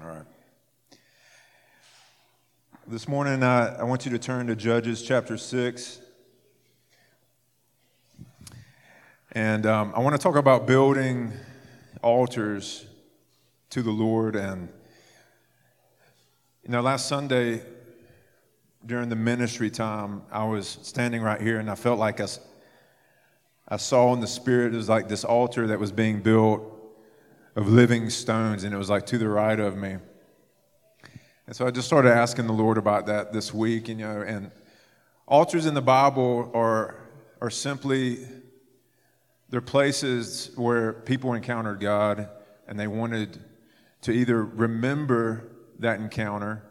All right. This morning, uh, I want you to turn to Judges chapter 6. And um, I want to talk about building altars to the Lord. And, you know, last Sunday during the ministry time, I was standing right here and I felt like I, I saw in the Spirit, it was like this altar that was being built of living stones, and it was like to the right of me. And so I just started asking the Lord about that this week, and, you know, and altars in the Bible are, are simply they're places where people encountered God and they wanted to either remember that encounter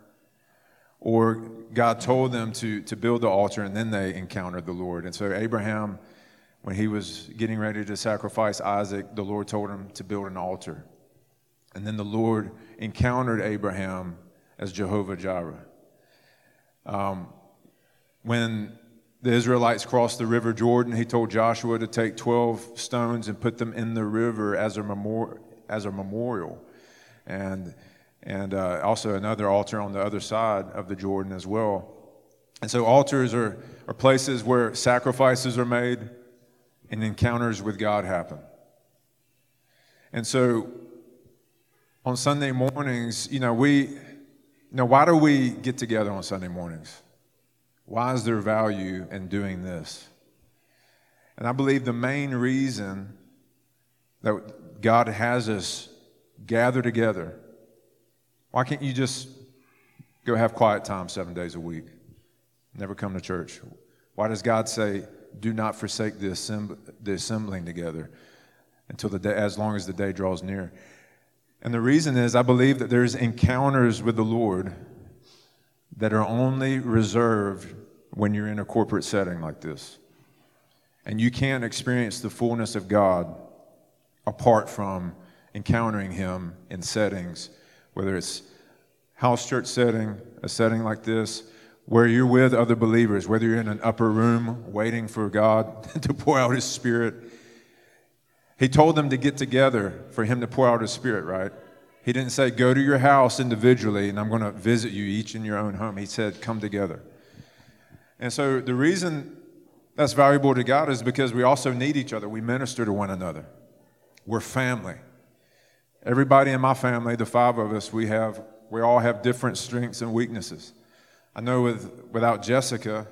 or God told them to, to build the altar and then they encountered the Lord. And so Abraham, when he was getting ready to sacrifice Isaac, the Lord told him to build an altar. And then the Lord encountered Abraham as Jehovah Jireh. Um, when the Israelites crossed the river Jordan, he told Joshua to take 12 stones and put them in the river as a, memor- as a memorial. And, and uh, also another altar on the other side of the Jordan as well. And so, altars are, are places where sacrifices are made and encounters with God happen. And so, on Sunday mornings, you know, we now, why do we get together on Sunday mornings? Why is there value in doing this? And I believe the main reason that God has us gather together, why can't you just go have quiet time seven days a week? Never come to church. Why does God say, do not forsake the, assemb- the assembling together until the day, as long as the day draws near? And the reason is I believe that there's encounters with the Lord that are only reserved when you're in a corporate setting like this. And you can't experience the fullness of God apart from encountering Him in settings, whether it's house church setting, a setting like this, where you're with other believers, whether you're in an upper room waiting for God to pour out His Spirit he told them to get together for him to pour out his spirit, right? He didn't say, go to your house individually and I'm going to visit you each in your own home. He said, come together. And so the reason that's valuable to God is because we also need each other. We minister to one another. We're family. Everybody in my family, the five of us, we have we all have different strengths and weaknesses. I know with without Jessica,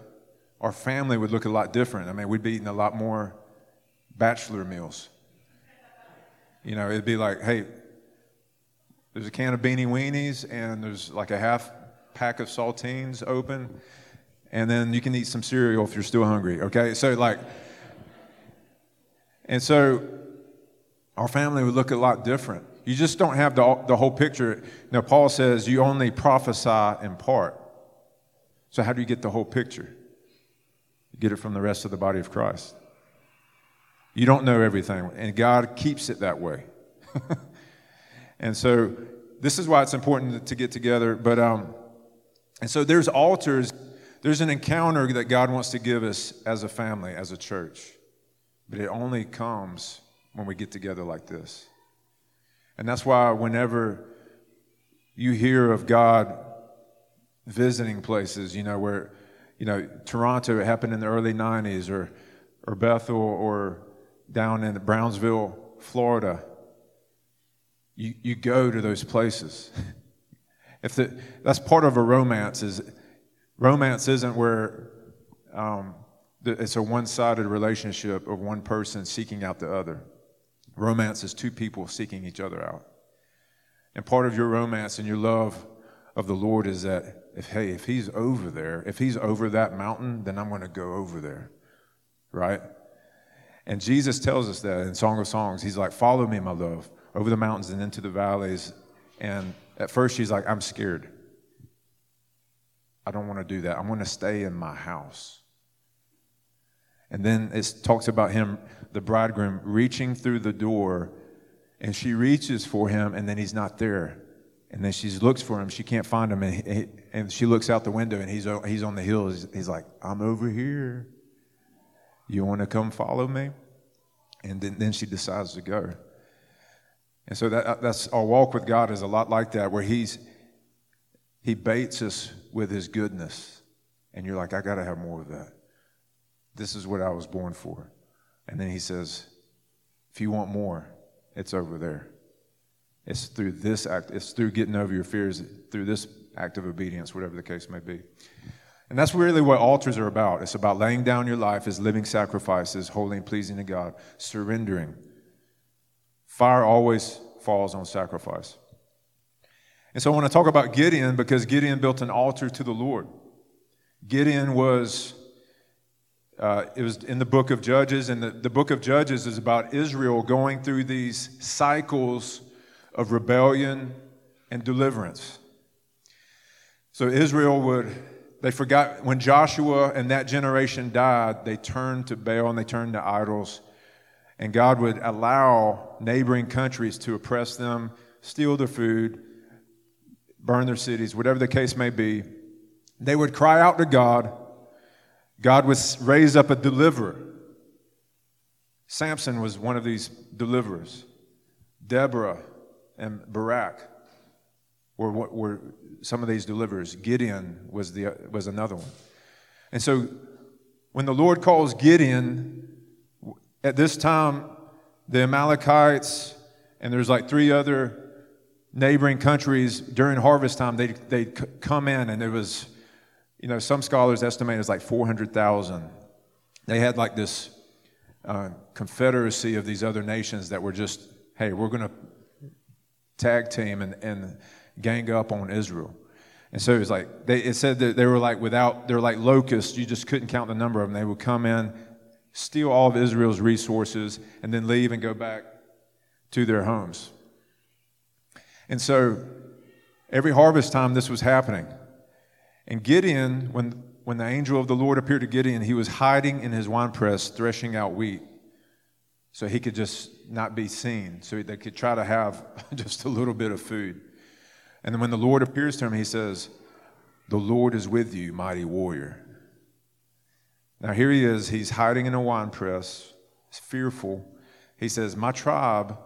our family would look a lot different. I mean, we'd be eating a lot more bachelor meals. You know, it'd be like, hey, there's a can of beanie weenies and there's like a half pack of saltines open, and then you can eat some cereal if you're still hungry. Okay, so like, and so our family would look a lot different. You just don't have the, the whole picture. Now, Paul says you only prophesy in part. So, how do you get the whole picture? You get it from the rest of the body of Christ. You don't know everything, and God keeps it that way. and so, this is why it's important to get together. But, um, and so there's altars, there's an encounter that God wants to give us as a family, as a church. But it only comes when we get together like this. And that's why whenever you hear of God visiting places, you know, where, you know, Toronto, happened in the early 90s, or, or Bethel, or down in Brownsville, Florida, you, you go to those places. if the, that's part of a romance is romance isn't where um, it's a one-sided relationship of one person seeking out the other. Romance is two people seeking each other out. And part of your romance and your love of the Lord is that if hey, if he's over there, if he's over that mountain, then I'm going to go over there. Right? And Jesus tells us that in Song of Songs. He's like, Follow me, my love, over the mountains and into the valleys. And at first, she's like, I'm scared. I don't want to do that. I want to stay in my house. And then it talks about him, the bridegroom, reaching through the door, and she reaches for him, and then he's not there. And then she looks for him. She can't find him, and, he, and she looks out the window, and he's, he's on the hill. He's, he's like, I'm over here. You want to come follow me? And then, then she decides to go. And so that, that's our walk with God is a lot like that, where He's He baits us with His goodness, and you're like, I got to have more of that. This is what I was born for. And then He says, if you want more, it's over there. It's through this act, it's through getting over your fears, through this act of obedience, whatever the case may be. And that's really what altars are about. It's about laying down your life as living sacrifices, holy and pleasing to God, surrendering. Fire always falls on sacrifice. And so I want to talk about Gideon because Gideon built an altar to the Lord. Gideon was, uh, it was in the book of Judges, and the, the book of Judges is about Israel going through these cycles of rebellion and deliverance. So Israel would, they forgot, when Joshua and that generation died, they turned to Baal and they turned to idols. And God would allow neighboring countries to oppress them, steal their food, burn their cities, whatever the case may be. They would cry out to God. God would raise up a deliverer. Samson was one of these deliverers. Deborah and Barak were, were some of these deliverers. Gideon was, the, was another one. And so when the Lord calls Gideon, at this time, the Amalekites, and there's like three other neighboring countries during harvest time, they, they'd come in, and it was, you know, some scholars estimate it's like 400,000. They had like this uh, confederacy of these other nations that were just, hey, we're going to tag team and, and gang up on Israel. And so it was like, they, it said that they were like without, they're like locusts. You just couldn't count the number of them. They would come in, steal all of Israel's resources, and then leave and go back to their homes. And so every harvest time this was happening. And Gideon, when, when the angel of the Lord appeared to Gideon, he was hiding in his winepress, threshing out wheat so he could just not be seen, so they could try to have just a little bit of food. And then when the Lord appears to him, he says, The Lord is with you, mighty warrior. Now here he is, he's hiding in a wine press, he's fearful. He says, My tribe,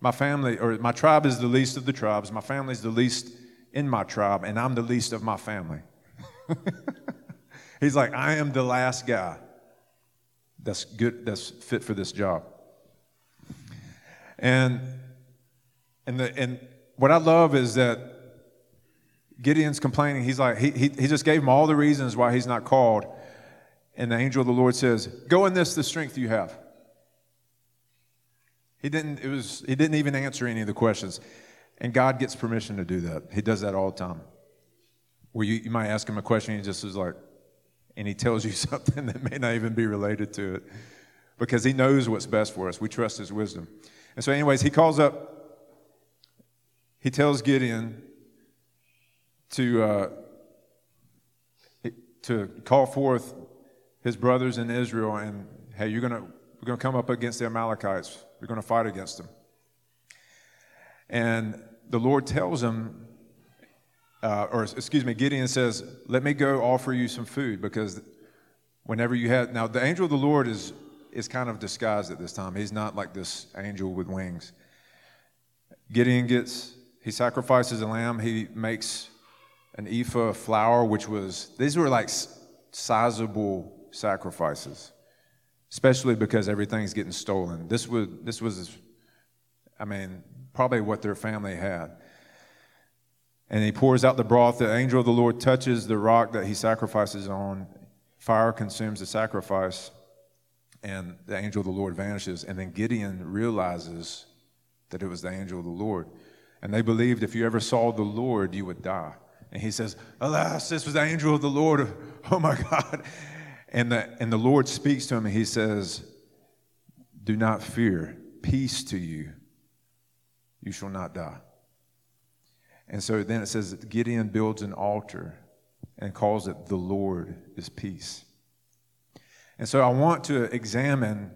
my family, or my tribe is the least of the tribes, my family is the least in my tribe, and I'm the least of my family. he's like, I am the last guy that's good, that's fit for this job. And and the and what I love is that Gideon's complaining. He's like, he, he, he just gave him all the reasons why he's not called. And the angel of the Lord says, Go in this, the strength you have. He didn't, it was, he didn't even answer any of the questions. And God gets permission to do that. He does that all the time. Where you, you might ask him a question, he just is like, and he tells you something that may not even be related to it because he knows what's best for us. We trust his wisdom. And so, anyways, he calls up, he tells Gideon, to, uh, to call forth his brothers in Israel and, hey, you're going to, we're going to come up against the Amalekites. We're going to fight against them. And the Lord tells him, uh, or excuse me, Gideon says, let me go offer you some food because whenever you had, now the angel of the Lord is, is kind of disguised at this time. He's not like this angel with wings. Gideon gets, he sacrifices a lamb. He makes an ephah of flour, which was, these were like sizable sacrifices, especially because everything's getting stolen. This was, this was, I mean, probably what their family had. And he pours out the broth. The angel of the Lord touches the rock that he sacrifices on. Fire consumes the sacrifice, and the angel of the Lord vanishes. And then Gideon realizes that it was the angel of the Lord. And they believed if you ever saw the Lord, you would die. And he says, Alas, this was the angel of the Lord. Oh my God. And the, and the Lord speaks to him and he says, Do not fear. Peace to you. You shall not die. And so then it says that Gideon builds an altar and calls it the Lord is peace. And so I want to examine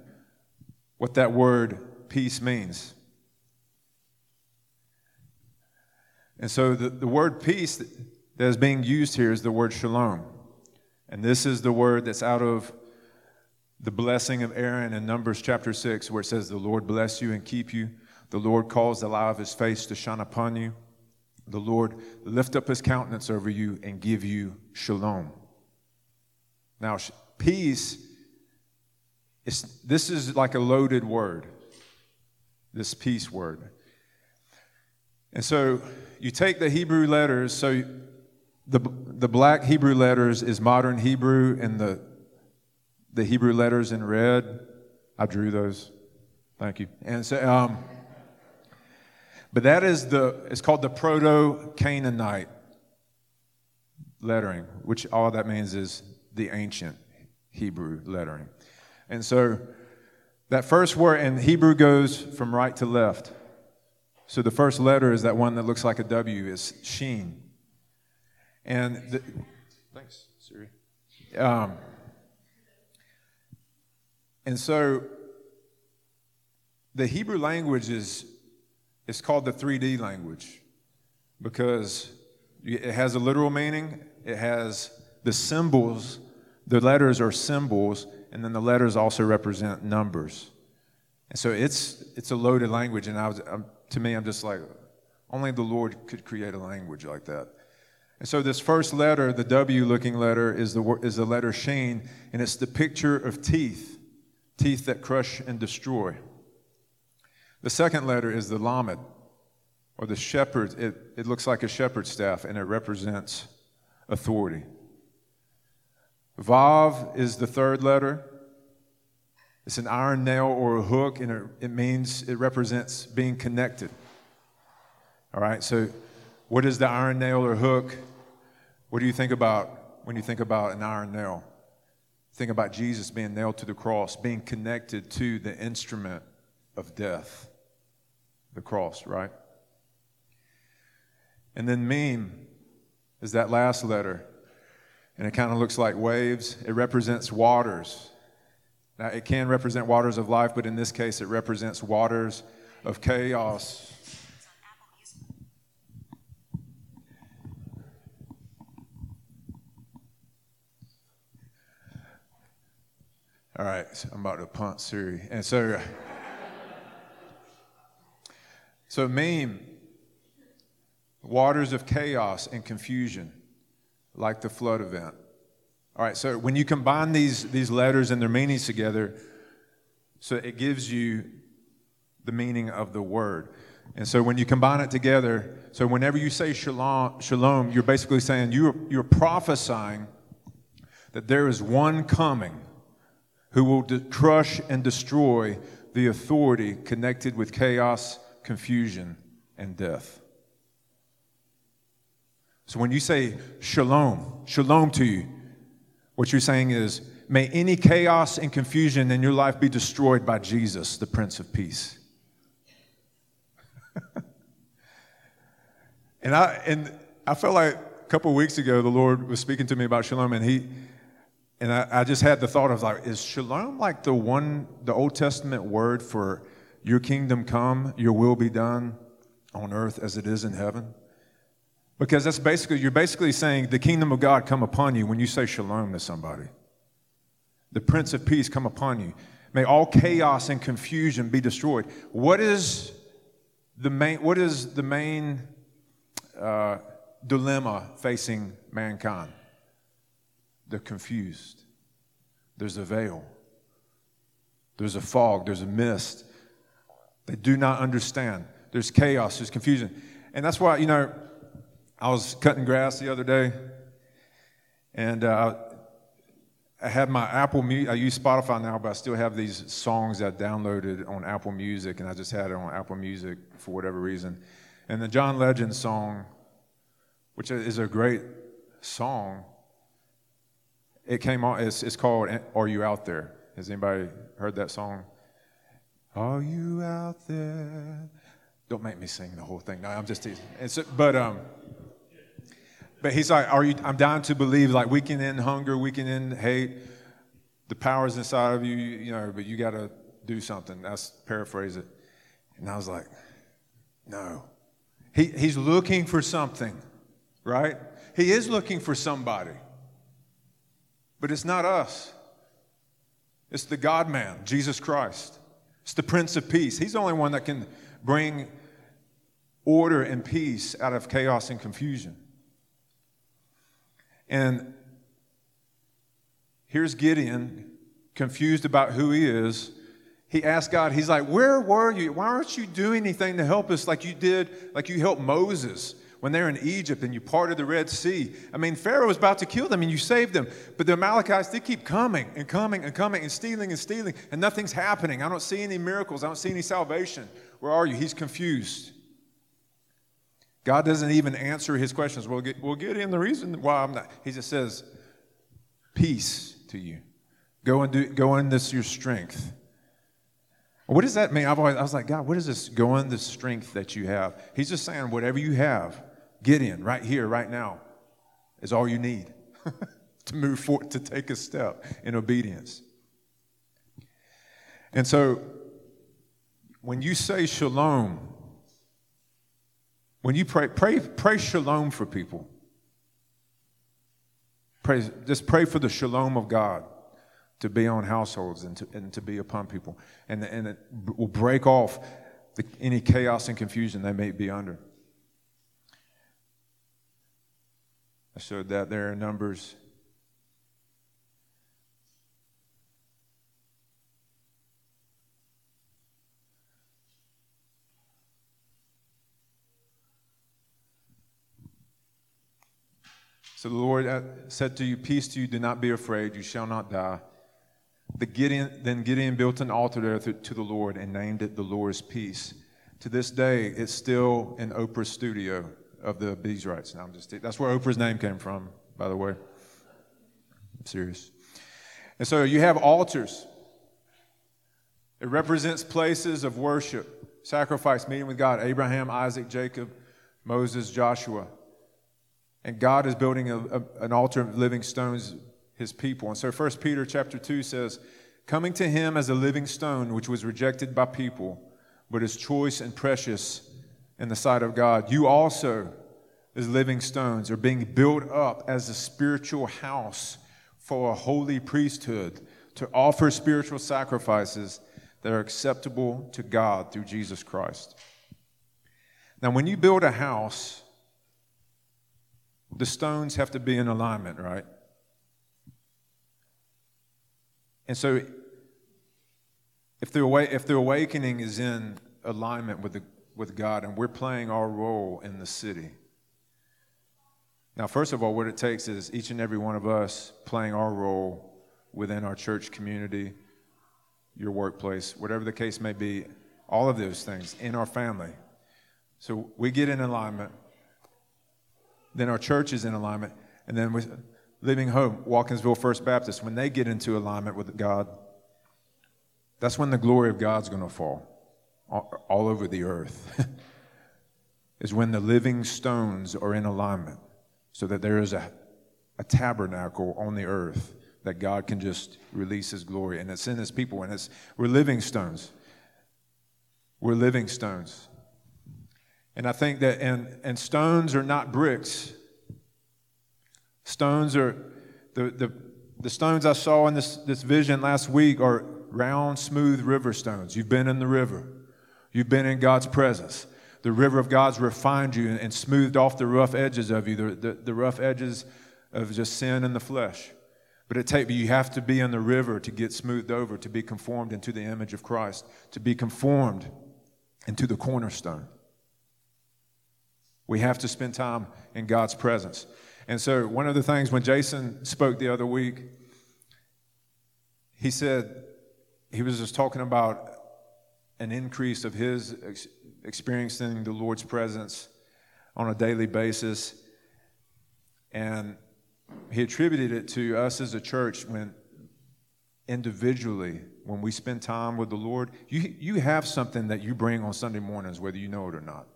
what that word peace means. And so the, the word peace that is being used here is the word shalom. And this is the word that's out of the blessing of Aaron in Numbers chapter 6, where it says, The Lord bless you and keep you. The Lord calls the light of his face to shine upon you. The Lord lift up his countenance over you and give you shalom. Now, peace, is, this is like a loaded word, this peace word. And so you take the Hebrew letters, so the, the black Hebrew letters is modern Hebrew, and the, the Hebrew letters in red, I drew those. Thank you. And so, um, but that is the, it's called the Proto Canaanite lettering, which all that means is the ancient Hebrew lettering. And so that first word in Hebrew goes from right to left. So the first letter is that one that looks like a W, is Sheen. And the, thanks, Siri. Um, and so the Hebrew language is it's called the 3D language because it has a literal meaning. It has the symbols, the letters are symbols, and then the letters also represent numbers. And so it's, it's a loaded language, and I was, I'm, to me, I'm just like, only the Lord could create a language like that. And so this first letter, the W looking letter, is the, is the letter Sheen, and it's the picture of teeth, teeth that crush and destroy. The second letter is the Lamed, or the shepherd. It, it looks like a shepherd's staff, and it represents authority. Vav is the third letter. It's an iron nail or a hook, and it, it means it represents being connected. All right, so what is the iron nail or hook? What do you think about when you think about an iron nail? Think about Jesus being nailed to the cross, being connected to the instrument of death, the cross, right? And then meme is that last letter, and it kind of looks like waves. It represents waters. Now, it can represent waters of life, but in this case, it represents waters of chaos All right, so I'm about to punt Siri. And so, so meme, waters of chaos and confusion, like the flood event. All right, so when you combine these, these letters and their meanings together, so it gives you the meaning of the word. And so when you combine it together, so whenever you say shalom, shalom you're basically saying you're, you're prophesying that there is one coming who will de- crush and destroy the authority connected with chaos, confusion, and death. So when you say shalom, shalom to you, what you're saying is, may any chaos and confusion in your life be destroyed by Jesus, the Prince of Peace. and I and I felt like a couple weeks ago the Lord was speaking to me about shalom, and he and I, I, just had the thought of like, is shalom like the one, the Old Testament word for your kingdom come, your will be done on earth as it is in heaven? Because that's basically, you're basically saying the kingdom of God come upon you when you say shalom to somebody. The Prince of Peace come upon you. May all chaos and confusion be destroyed. What is the main, what is the main uh, dilemma facing mankind? They're confused. There's a veil, there's a fog, there's a mist. They do not understand. There's chaos, there's confusion. And that's why, you know, I was cutting grass the other day, and uh, I had my Apple Music. I use Spotify now, but I still have these songs that I downloaded on Apple Music, and I just had it on Apple Music for whatever reason. And the John Legend song, which is a great song, it came on, it's, it's called Are You Out There? Has anybody heard that song? Are you out there? Don't make me sing the whole thing. No, I'm just teasing. But, um, but he's like, Are you, I'm down to believe, like, we can end hunger, we can end hate. The power's inside of you, you know, but you got to do something. That's paraphrase it. And I was like, No. He, he's looking for something, right? He is looking for somebody. But it's not us, it's the God man, Jesus Christ. It's the Prince of Peace. He's the only one that can bring order and peace out of chaos and confusion. And here's Gideon, confused about who he is. He asked God, he's like, Where were you? Why aren't you doing anything to help us like you did, like you helped Moses when they're in Egypt and you parted the Red Sea? I mean, Pharaoh was about to kill them and you saved them. But the Amalekites, they keep coming and coming and coming and stealing and stealing, and nothing's happening. I don't see any miracles. I don't see any salvation. Where are you? He's confused. God doesn't even answer his questions. We'll get, we'll get in the reason why I'm not. He just says, Peace to you. Go and do, go in this your strength. What does that mean? I've always, I was like, God, what is this? Go in the strength that you have. He's just saying, whatever you have, get in right here, right now, is all you need to move forward, to take a step in obedience. And so, when you say shalom, when you pray, pray, pray shalom for people. Pray, just pray for the shalom of God to be on households and to, and to be upon people. And, and it will break off the, any chaos and confusion they may be under. I showed that there in Numbers So the Lord uh, said to you, Peace to you, do not be afraid, you shall not die. The Gideon, then Gideon built an altar there to the Lord and named it the Lord's Peace. To this day, it's still in Oprah's studio of the Abiezrites. Now I'm just that's where Oprah's name came from, by the way. I'm serious. And so you have altars. It represents places of worship, sacrifice, meeting with God. Abraham, Isaac, Jacob, Moses, Joshua. And God is building a, a, an altar of living stones, his people. And so 1 Peter chapter 2 says, Coming to him as a living stone, which was rejected by people, but is choice and precious in the sight of God, you also, as living stones, are being built up as a spiritual house for a holy priesthood to offer spiritual sacrifices that are acceptable to God through Jesus Christ. Now, when you build a house, the stones have to be in alignment, right? And so, if the, if the awakening is in alignment with, the, with God and we're playing our role in the city, now, first of all, what it takes is each and every one of us playing our role within our church community, your workplace, whatever the case may be, all of those things in our family. So we get in alignment then our church is in alignment. And then with Living Hope, Watkinsville First Baptist, when they get into alignment with God, that's when the glory of God's going to fall all, all over the earth. is when the living stones are in alignment so that there is a, a tabernacle on the earth that God can just release his glory. And it's in his people, and it's we're living stones. We're living stones. And I think that, and, and stones are not bricks. Stones are, the, the, the stones I saw in this, this vision last week are round, smooth river stones. You've been in the river, you've been in God's presence. The river of God's refined you and, smoothed off the rough edges of you, the, the, the rough edges of just sin and the flesh. But it take, you have to be in the river to get smoothed over, to be conformed into the image of Christ, to be conformed into the cornerstone. We have to spend time in God's presence. And so, one of the things when Jason spoke the other week, he said he was just talking about an increase of his ex- experiencing the Lord's presence on a daily basis. And he attributed it to us as a church when individually, when we spend time with the Lord, you, you have something that you bring on Sunday mornings, whether you know it or not.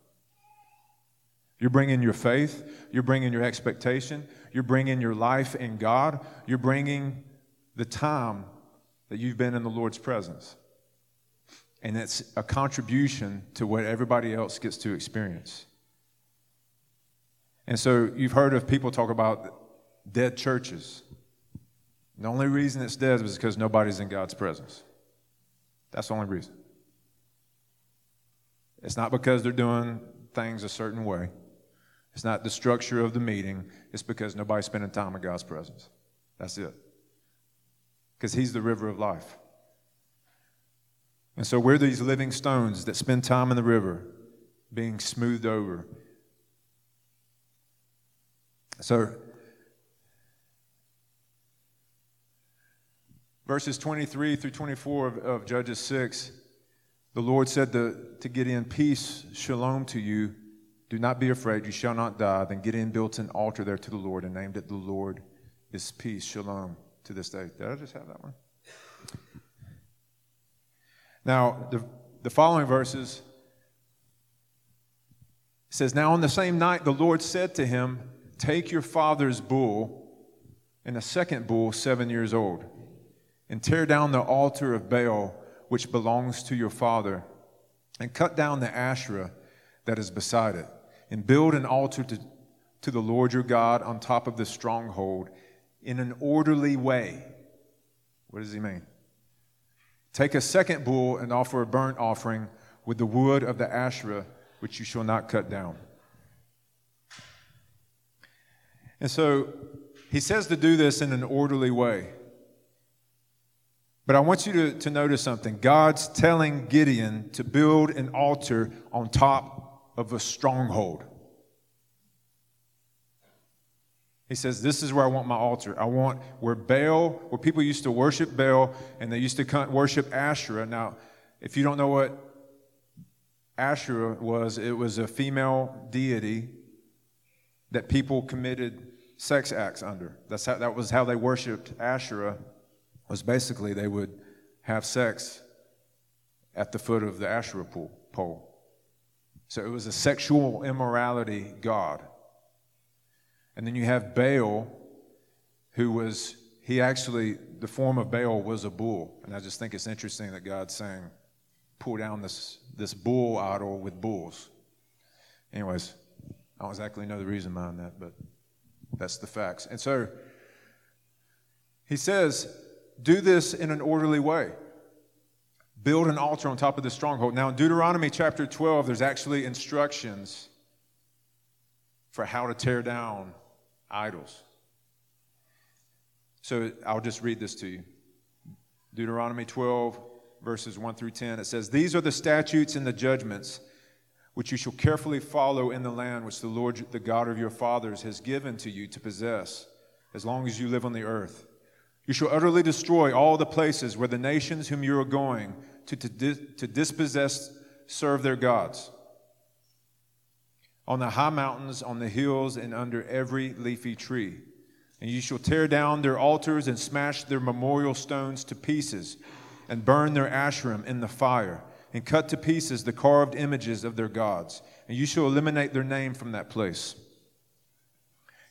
You're bringing your faith, you're bringing your expectation, you're bringing your life in God, you're bringing the time that you've been in the Lord's presence. And it's a contribution to what everybody else gets to experience. And so you've heard of people talk about dead churches. The only reason it's dead is because nobody's in God's presence. That's the only reason. It's not because they're doing things a certain way. It's not the structure of the meeting. It's because nobody's spending time in God's presence. That's it. Because He's the river of life. And so we're these living stones that spend time in the river being smoothed over. So, verses 23 through 24 of, of Judges 6, the Lord said to, to Gideon, Peace, shalom to you. Do not be afraid, you shall not die. Then Gideon built an altar there to the Lord and named it The Lord is Peace, shalom, to this day. Did I just have that one? Now, the, the following verses says, Now on the same night the Lord said to him, Take your father's bull and a second bull, seven years old, and tear down the altar of Baal, which belongs to your father, and cut down the Asherah that is beside it, and build an altar to, to the Lord your God on top of the stronghold in an orderly way. What does he mean? Take a second bull and offer a burnt offering with the wood of the Asherah, which you shall not cut down. And so he says to do this in an orderly way. But I want you to, to notice something. God's telling Gideon to build an altar on top of a stronghold. He says, This is where I want my altar. I want where Baal, where people used to worship Baal and they used to worship Asherah. Now, if you don't know what Asherah was, it was a female deity that people committed sex acts under. That's how, that was how they worshiped Asherah, was basically they would have sex at the foot of the Asherah pole. So it was a sexual immorality god. And then you have Baal, who was, he actually, the form of Baal was a bull. And I just think it's interesting that God's saying, pull down this, this bull idol with bulls. Anyways, I don't exactly know the reason behind that, but that's the facts. And so he says, do this in an orderly way. Build an altar on top of the stronghold. Now, in Deuteronomy chapter 12, there's actually instructions for how to tear down idols. So I'll just read this to you. Deuteronomy 12, verses 1 through 10. It says, These are the statutes and the judgments which you shall carefully follow in the land which the Lord, the God of your fathers, has given to you to possess as long as you live on the earth. You shall utterly destroy all the places where the nations whom you are going to, to, to dispossess serve their gods on the high mountains, on the hills, and under every leafy tree. And you shall tear down their altars and smash their memorial stones to pieces, and burn their asherim in the fire, and cut to pieces the carved images of their gods. And you shall eliminate their name from that place.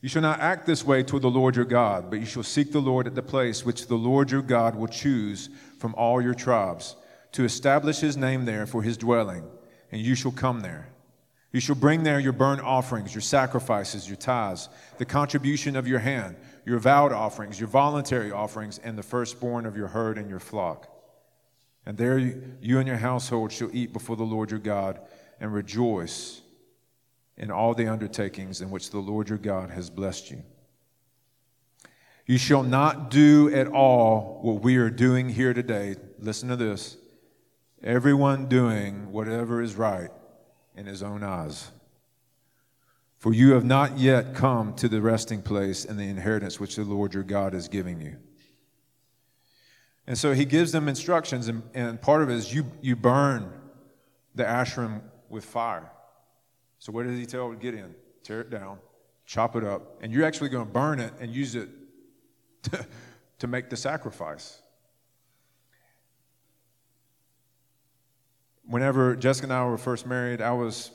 You shall not act this way toward the Lord your God, but you shall seek the Lord at the place which the Lord your God will choose from all your tribes, to establish his name there for his dwelling, and you shall come there. You shall bring there your burnt offerings, your sacrifices, your tithes, the contribution of your hand, your vowed offerings, your voluntary offerings, and the firstborn of your herd and your flock. And there you and your household shall eat before the Lord your God and rejoice in all the undertakings in which the Lord your God has blessed you. You shall not do at all what we are doing here today. Listen to this. Everyone doing whatever is right in his own eyes. For you have not yet come to the resting place and the inheritance which the Lord your God is giving you. And so he gives them instructions, and, and part of it is you, you burn the asherim with fire. So what does he tell Gideon? Tear it down, chop it up, and you're actually going to burn it and use it to, to make the sacrifice. whenever Jessica and I were first married, I was,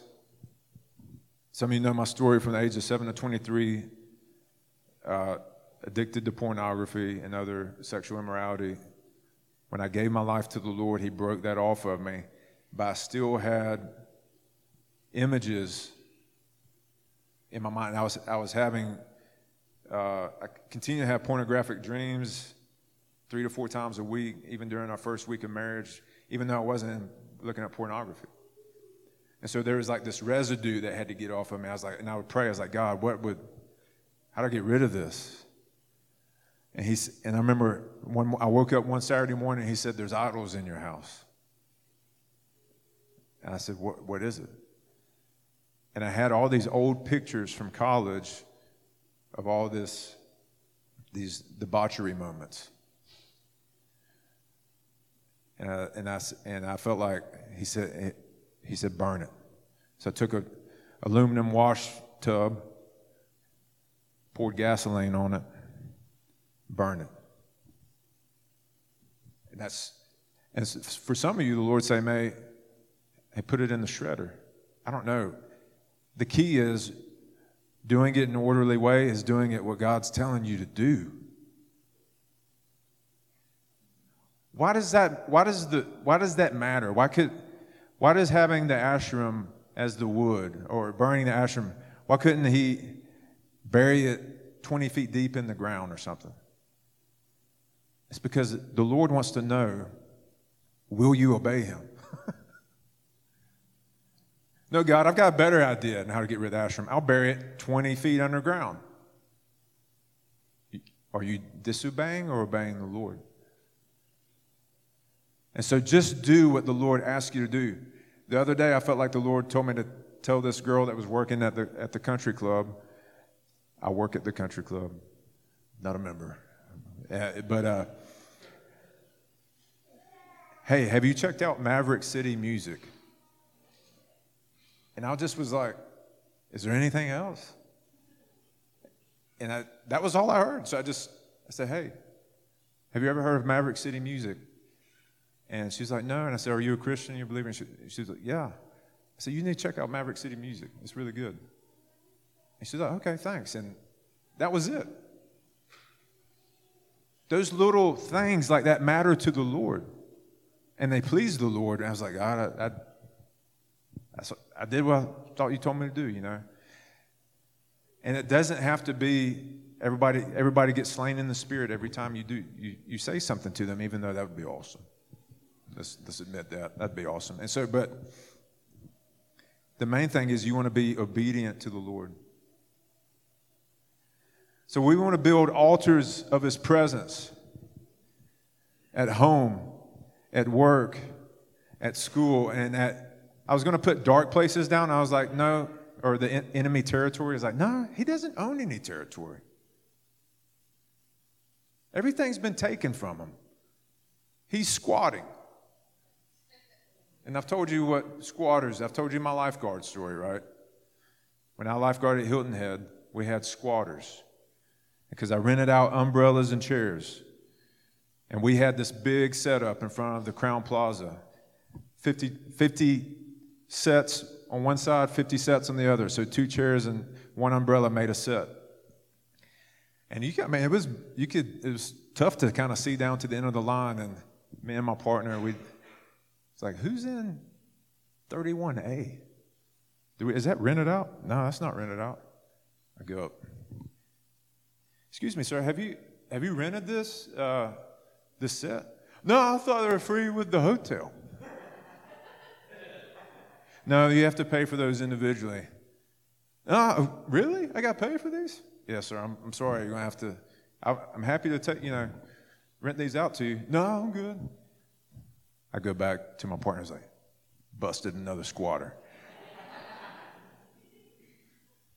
some of you know my story from the age of 7 to 23, uh, addicted to pornography and other sexual immorality. When I gave my life to the Lord, He broke that off of me, but I still had images in my mind. I was, I was having, uh, I continue to have pornographic dreams three to four times a week, even during our first week of marriage, even though I wasn't looking at pornography. And so there was like this residue that had to get off of me. I was like, and I would pray. I was like, God, what would, how do I get rid of this? And he's, and I remember when I woke up one Saturday morning, and he said, "There's idols in your house." And I said, "What? What is it?" And I had all these old pictures from college of all this, these debauchery moments. And I, and I, and I felt like he said, he said, burn it. So I took a aluminum wash tub, poured gasoline on it, burn it. And that's, and for some of you, the Lord say, may, hey, put it in the shredder. I don't know. The key is doing it in an orderly way is doing it what God's telling you to do. Why does that, why does the, why does that matter? Why could, why does having the asherim as the wood or burning the asherim, why couldn't he bury it 20 feet deep in the ground or something? It's because the Lord wants to know will you obey him? no, God, I've got a better idea on how to get rid of the asherim. I'll bury it 20 feet underground. Are you disobeying or obeying the Lord? And so just do what the Lord asks you to do. The other day, I felt like the Lord told me to tell this girl that was working at the, at the country club. I work at the country club, not a member. Uh, but, uh, hey, have you checked out Maverick City Music? And I just was like, is there anything else? And I, that was all I heard. So I just, I said, hey, have you ever heard of Maverick City Music? And she's like, no. And I said, are you a Christian? You believe in? She, she's like, yeah. I said, you need to check out Maverick City Music. It's really good. And she's like, okay, thanks. And that was it. Those little things like that matter to the Lord. And they please the Lord. And I was like, God, I, I, I did what I thought you told me to do, you know. And it doesn't have to be everybody, everybody gets slain in the spirit every time you do you, you say something to them, even though that would be awesome. Let's, let's admit that. That'd be awesome. And so, but the main thing is you want to be obedient to the Lord. So we want to build altars of His presence at home, at work, at school, and at. I was going to put dark places down. I was like, no, or the enemy territory. is like, no, he doesn't own any territory. Everything's been taken from him. He's squatting. And I've told you what squatters, I've told you my lifeguard story, right? When I lifeguarded at Hilton Head, we had squatters because I rented out umbrellas and chairs. And we had this big setup in front of the Crowne Plaza 50, 50 sets on one side, 50 sets on the other. So two chairs and one umbrella made a set. And you got, man, it was, you could, it was tough to kind of see down to the end of the line. And me and my partner, we, it's like, who's in 31A? We, is that rented out? No, that's not rented out. I go up. Excuse me, sir. Have you have you rented this uh, this set? No, I thought they were free with the hotel. No, you have to pay for those individually. Oh, really? I got paid for these? Yes, sir. I'm, I'm sorry. You're gonna have to. I, I'm happy to take you know rent these out to you. No, I'm good. I go back to my partner's like, busted another squatter.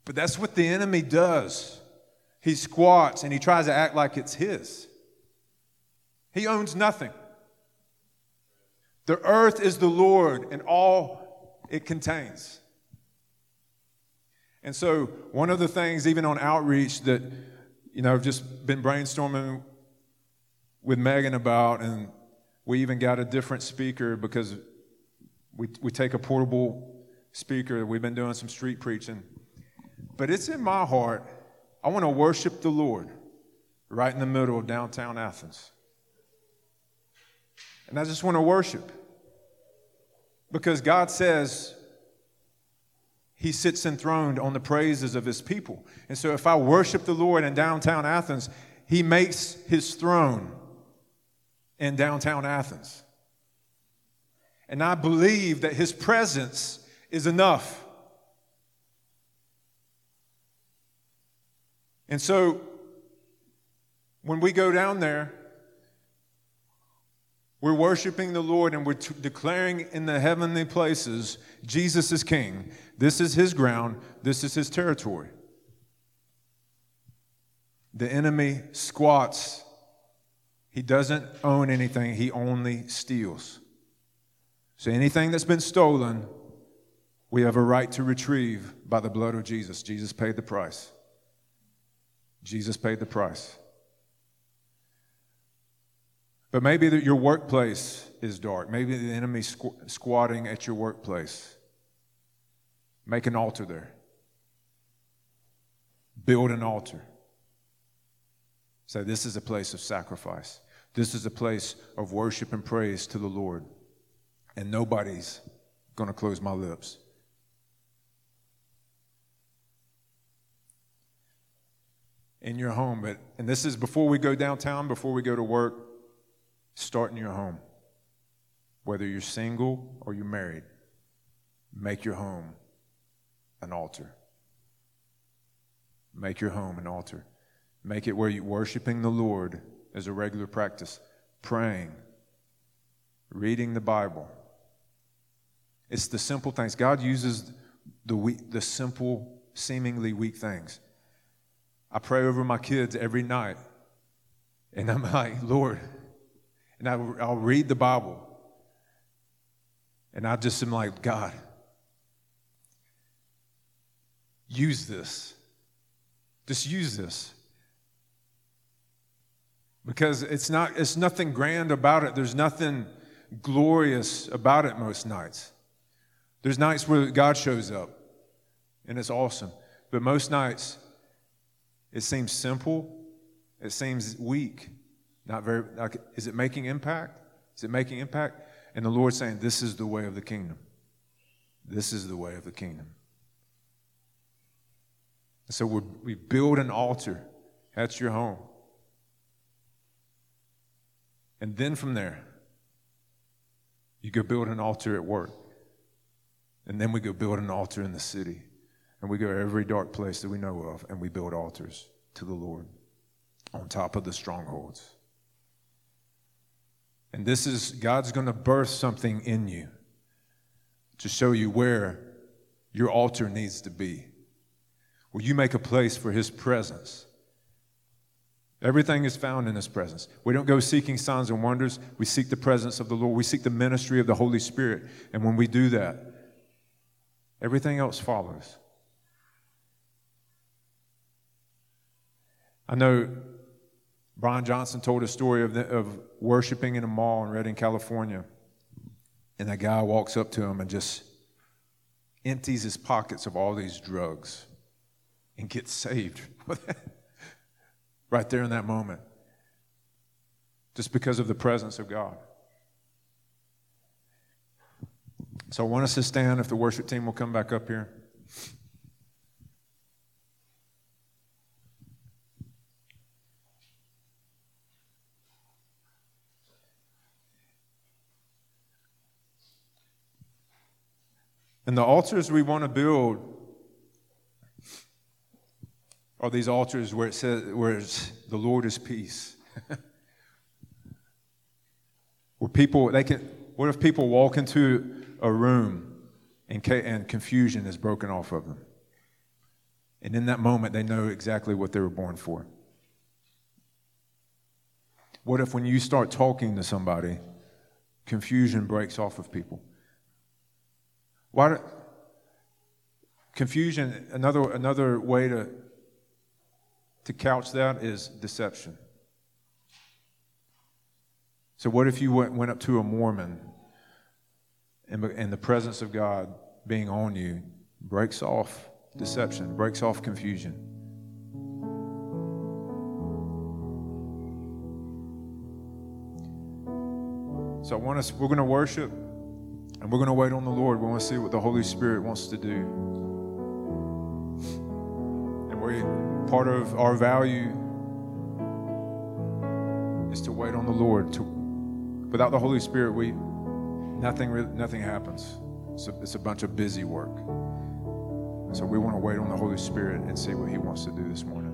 but that's what the enemy does. He squats and he tries to act like it's his. He owns nothing. The earth is the Lord and all it contains. And so, one of the things, even on outreach, that you know, I've just been brainstorming with Megan about, and we even got a different speaker because we, we take a portable speaker. We've been doing some street preaching. But it's in my heart, I want to worship the Lord right in the middle of downtown Athens. And I just want to worship. Because God says he sits enthroned on the praises of his people. And so if I worship the Lord in downtown Athens, he makes his throne in downtown Athens. And I believe that his presence is enough. And so when we go down there, we're worshiping the Lord and we're t- declaring in the heavenly places Jesus is king. This is his ground, this is his territory. The enemy squats. He doesn't own anything, he only steals. So anything that's been stolen, we have a right to retrieve by the blood of Jesus. Jesus paid the price. Jesus paid the price. But maybe that your workplace is dark. Maybe the enemy squ- squatting at your workplace. Make an altar there. Build an altar. Say, this is a place of sacrifice. This is a place of worship and praise to the Lord. And nobody's going to close my lips. In your home, but and this is before we go downtown, before we go to work, start in your home. Whether you're single or you're married, make your home an altar. Make your home an altar. Make it where you're worshiping the Lord as a regular practice, praying, reading the Bible. It's the simple things. God uses the, weak, the simple, seemingly weak things. I pray over my kids every night, and I'm like, Lord, and I, I'll read the Bible, and I just am like, God, use this. Just use this. Because it's not it's nothing grand about it. There's nothing glorious about it most nights. There's nights where god shows up and it's awesome. But most nights it seems simple. It seems weak not very like, is it making impact is it making impact and the lord's saying this is the way of the kingdom this is the way of the kingdom so we we build an altar that's your home and then from there, you go build an altar at work. And then we go build an altar in the city. And we go every dark place that we know of and we build altars to the Lord on top of the strongholds. And this is God's going to birth something in you to show you where your altar needs to be, where you make a place for His presence. Everything is found in His presence. We don't go seeking signs and wonders. We seek the presence of the Lord. We seek the ministry of the Holy Spirit. And when we do that, everything else follows. I know Brian Johnson told a story of, the, of worshiping in a mall in Redding, California. And a guy walks up to him and just empties his pockets of all these drugs and gets saved. right there in that moment, just because of the presence of God. So I want us to stand if the worship team will come back up here. And the altars we want to build are these altars where it says, where the Lord is peace. where people, they can, what if people walk into a room and, and confusion is broken off of them? And in that moment, they know exactly what they were born for. What if when you start talking to somebody, confusion breaks off of people? Why? Confusion, another, another way to to couch that is deception. So, what if you went, went up to a Mormon and, and the presence of God being on you breaks off deception, breaks off confusion? So, I want us, we're going to worship and we're going to wait on the Lord. We want to see what the Holy Spirit wants to do. And we part of our value is to wait on the Lord. To, without the Holy Spirit, we nothing nothing happens. It's a, it's a bunch of busy work. So we want to wait on the Holy Spirit and see what He wants to do this morning.